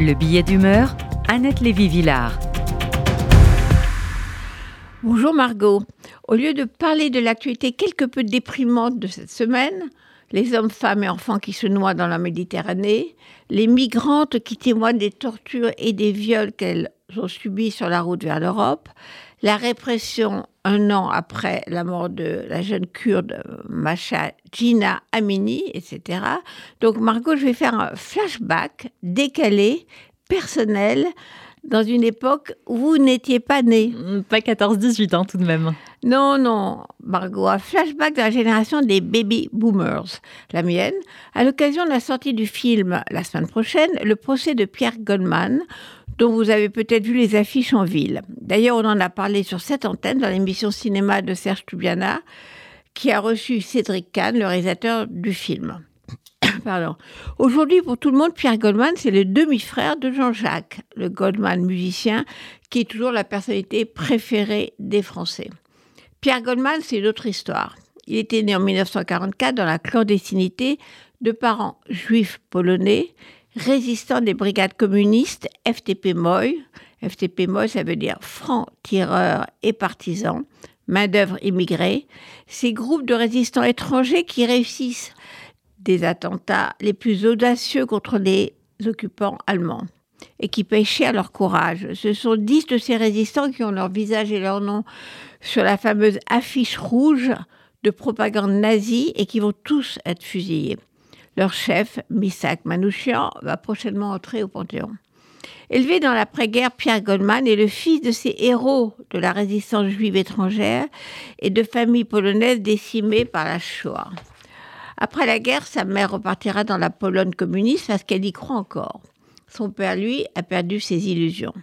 Le billet d'humeur, Annette Lévy-Villard. Bonjour Margot. Au lieu de parler de l'actualité quelque peu déprimante de cette semaine, les hommes, femmes et enfants qui se noient dans la Méditerranée, les migrantes qui témoignent des tortures et des viols qu'elles ont subis sur la route vers l'Europe, la répression un an après la mort de la jeune kurde Macha Gina Amini, etc. Donc Margot, je vais faire un flashback décalé, personnel, dans une époque où vous n'étiez pas née. Pas 14-18 ans tout de même. Non, non, Margot, un flashback de la génération des baby boomers, la mienne, à l'occasion de la sortie du film la semaine prochaine, Le procès de Pierre Goldman, dont vous avez peut-être vu les affiches en ville. D'ailleurs, on en a parlé sur cette antenne dans l'émission cinéma de Serge Tubiana, qui a reçu Cédric Kahn, le réalisateur du film. Pardon. Aujourd'hui, pour tout le monde, Pierre Goldman, c'est le demi-frère de Jean-Jacques, le Goldman musicien, qui est toujours la personnalité préférée des Français. Pierre Goldman, c'est une autre histoire. Il était né en 1944 dans la clandestinité de parents juifs polonais, résistants des brigades communistes FTP Moy. FTP Moy, ça veut dire francs-tireurs et partisans, main-d'œuvre immigrée. Ces groupes de résistants étrangers qui réussissent des attentats les plus audacieux contre les occupants allemands et qui pêchaient à leur courage. Ce sont dix de ces résistants qui ont leur visage et leur nom sur la fameuse affiche rouge de propagande nazie et qui vont tous être fusillés. Leur chef, Misak Manouchian, va prochainement entrer au Panthéon. Élevé dans l'après-guerre, Pierre Goldman est le fils de ces héros de la résistance juive étrangère et de familles polonaises décimées par la Shoah. Après la guerre, sa mère repartira dans la Pologne communiste parce qu'elle y croit encore. Son père, lui, a perdu ses illusions.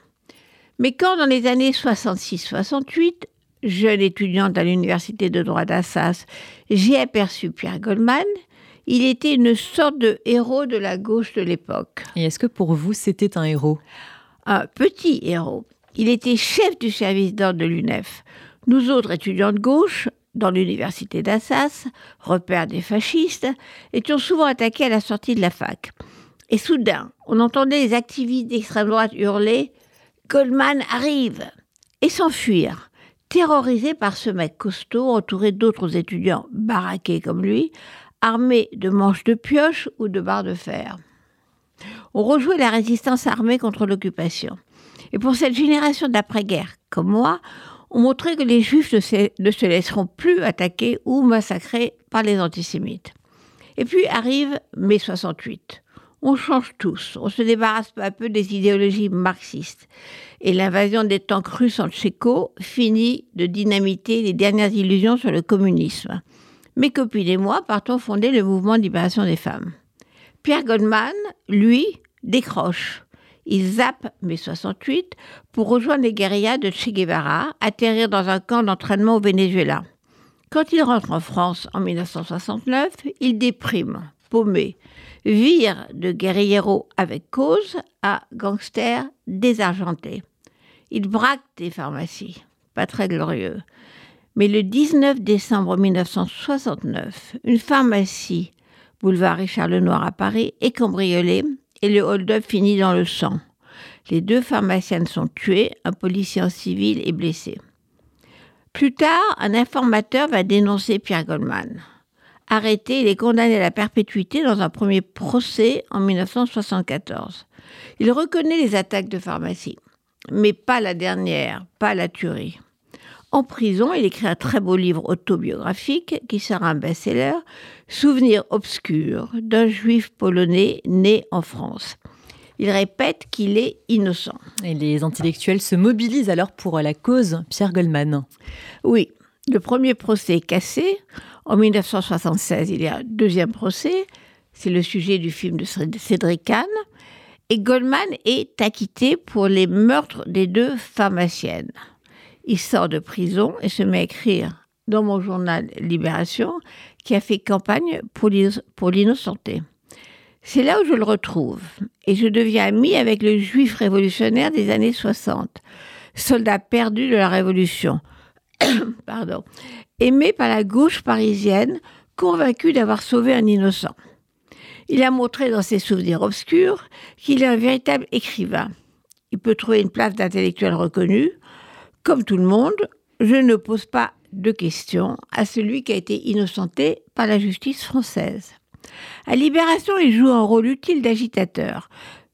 Mais quand, dans les années 66-68, jeune étudiante à l'université de droit d'Assas, j'ai aperçu Pierre Goldman, il était une sorte de héros de la gauche de l'époque. Et est-ce que pour vous, c'était un héros? Un petit héros. Il était chef du service d'ordre de l'UNEF. Nous autres étudiants de gauche, dans l'université d'Assas, repère des fascistes, étions souvent attaqués à la sortie de la fac. Et soudain, on entendait les activistes d'extrême droite hurler Goldman arrive et s'enfuir, terrorisés par ce mec costaud entouré d'autres étudiants baraqués comme lui, armés de manches de pioche ou de barres de fer. On rejouait la résistance armée contre l'occupation. Et pour cette génération d'après-guerre, comme moi, on montrait que les juifs ne se, laisseront plus attaquer ou massacrer par les antisémites. Et puis arrive mai 68. On change tous, on se débarrasse peu à peu des idéologies marxistes. Et l'invasion des tanks russes en Tchéco finit de dynamiter les dernières illusions sur le communisme. Mes copines et moi partons fonder le mouvement de libération des femmes. Pierre Goldman, lui, décroche. Il zappe mai 68 pour rejoindre les guérillas de Che Guevara, atterrir dans un camp d'entraînement au Venezuela. Quand il rentre en France en 1969, il déprime, paumé, vire de guerriero avec cause à gangster désargenté. Il braque des pharmacies, pas très glorieux. Mais le 19 décembre 1969, une pharmacie, boulevard Richard Lenoir à Paris, est cambriolée et le hold-up finit dans le sang. Les deux pharmaciennes sont tuées, un policier en civil est blessé. Plus tard, un informateur va dénoncer Pierre Goldman. Arrêté, il est condamné à la perpétuité dans un premier procès en 1974. Il reconnaît les attaques de pharmacie, mais pas la dernière, pas la tuerie. En prison, il écrit un très beau livre autobiographique qui sera un best-seller, Souvenirs obscurs d'un juif polonais né en France. Il répète qu'il est innocent. Et les intellectuels se mobilisent alors pour la cause Pierre Goldman. Oui, le premier procès est cassé. En 1976, il y a un deuxième procès. C'est le sujet du film de Cédric Kahn. Et Goldman est acquitté pour les meurtres des deux pharmaciennes. Il sort de prison et se met à écrire dans mon journal Libération, qui a fait campagne pour l'innocenté. C'est là où je le retrouve, et je deviens ami avec le juif révolutionnaire des années 60, soldat perdu de la Révolution, pardon, aimé par la gauche parisienne, convaincu d'avoir sauvé un innocent. Il a montré dans ses souvenirs obscurs qu'il est un véritable écrivain. Il peut trouver une place d'intellectuel reconnu. Comme tout le monde, je ne pose pas de questions à celui qui a été innocenté par la justice française. À Libération, il joue un rôle utile d'agitateur.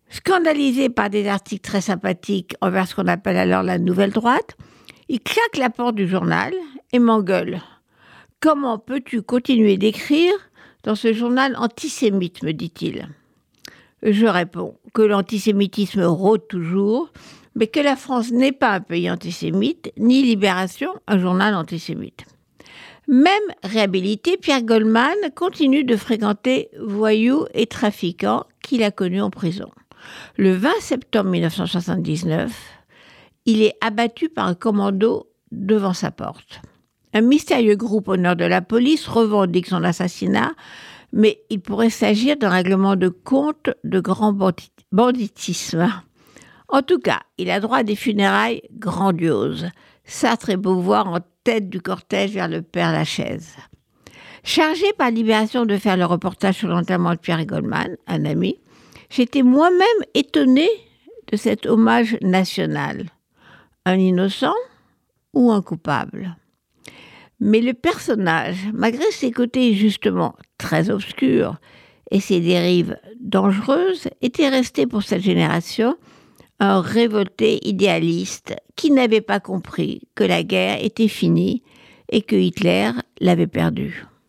Scandalisé par des articles très sympathiques envers ce qu'on appelle alors la nouvelle droite, il claque la porte du journal et m'engueule. Comment peux-tu continuer d'écrire dans ce journal antisémite, me dit-il. Je réponds que l'antisémitisme rôde toujours, mais que la France n'est pas un pays antisémite, ni Libération un journal antisémite. Même réhabilité, Pierre Goldman continue de fréquenter voyous et trafiquants qu'il a connus en prison. Le 20 septembre 1979, il est abattu par un commando devant sa porte. Un mystérieux groupe au nord de la police revendique son assassinat, mais il pourrait s'agir d'un règlement de compte de grand banditisme. En tout cas, il a droit à des funérailles grandioses. Sartre et Beauvoir en tête du cortège vers le Père Lachaise. Chargé par Libération de faire le reportage sur l'enterrement de Pierre Goldman, un ami, j'étais moi-même étonné de cet hommage national. Un innocent ou un coupable? Mais le personnage, malgré ses côtés justement très obscurs et ses dérives dangereuses, était resté pour cette génération un révolté idéaliste qui n'avait pas compris que la guerre était finie et que Hitler l'avait perdue.